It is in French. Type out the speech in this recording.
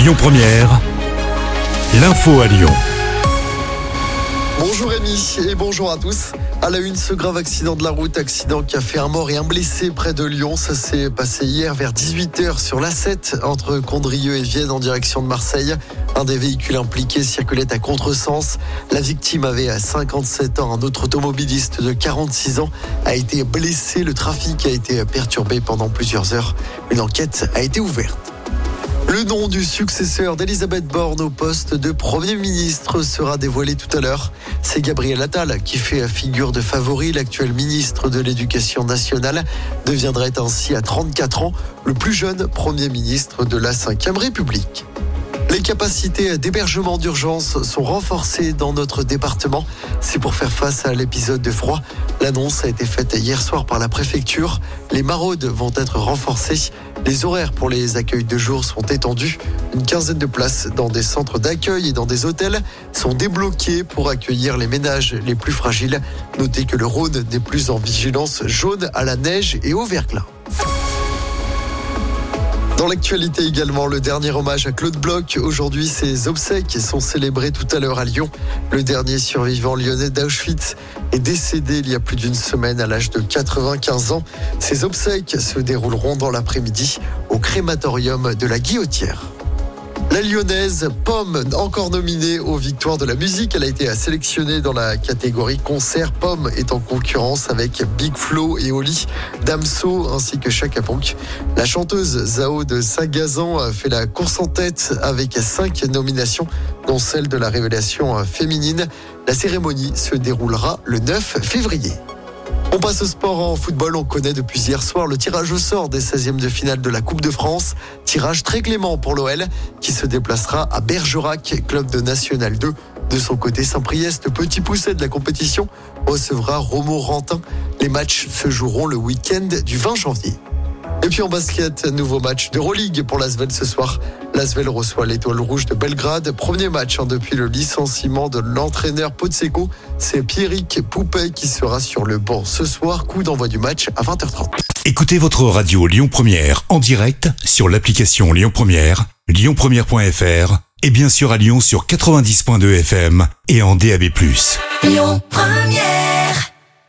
Lyon Première, l'info à Lyon. Bonjour Rémi et bonjour à tous. À la une, ce grave accident de la route, accident qui a fait un mort et un blessé près de Lyon. Ça s'est passé hier vers 18h sur l'A7 entre Condrieu et Vienne en direction de Marseille. Un des véhicules impliqués circulait à contresens. La victime avait 57 ans. Un autre automobiliste de 46 ans a été blessé. Le trafic a été perturbé pendant plusieurs heures. Une enquête a été ouverte. Le nom du successeur d'Elisabeth Borne au poste de Premier ministre sera dévoilé tout à l'heure. C'est Gabriel Attal qui fait figure de favori. L'actuel ministre de l'Éducation nationale deviendrait ainsi à 34 ans le plus jeune Premier ministre de la Ve République. Les capacités d'hébergement d'urgence sont renforcées dans notre département. C'est pour faire face à l'épisode de froid. L'annonce a été faite hier soir par la préfecture. Les maraudes vont être renforcées. Les horaires pour les accueils de jour sont étendus. Une quinzaine de places dans des centres d'accueil et dans des hôtels sont débloquées pour accueillir les ménages les plus fragiles. Notez que le Rhône n'est plus en vigilance jaune à la neige et au verglas. Dans l'actualité également, le dernier hommage à Claude Bloch. Aujourd'hui, ses obsèques sont célébrées tout à l'heure à Lyon. Le dernier survivant lyonnais d'Auschwitz est décédé il y a plus d'une semaine à l'âge de 95 ans. Ses obsèques se dérouleront dans l'après-midi au crématorium de la Guillotière. La lyonnaise Pomme, encore nominée aux victoires de la musique, elle a été sélectionnée dans la catégorie concert. Pomme est en concurrence avec Big Flo et Oli, Damso ainsi que Chaka. La chanteuse Zao de Sagazan fait la course en tête avec cinq nominations, dont celle de la révélation féminine. La cérémonie se déroulera le 9 février. On passe au sport en football. On connaît depuis hier soir le tirage au sort des 16e de finale de la Coupe de France. Tirage très clément pour l'OL qui se déplacera à Bergerac, club de National 2. De son côté, Saint-Priest, petit pousset de la compétition, recevra Romo Rantin. Les matchs se joueront le week-end du 20 janvier. Et puis en basket, nouveau match d'Euroleague pour l'Asvel ce soir. L'Asvel reçoit l'étoile rouge de Belgrade. Premier match hein, depuis le licenciement de l'entraîneur Potseko. C'est Pierrick Poupet qui sera sur le banc ce soir. Coup d'envoi du match à 20h30. Écoutez votre radio Lyon Première en direct sur l'application Lyon Première, lyonpremière.fr et bien sûr à Lyon sur 90.2 FM et en DAB+. Lyon Première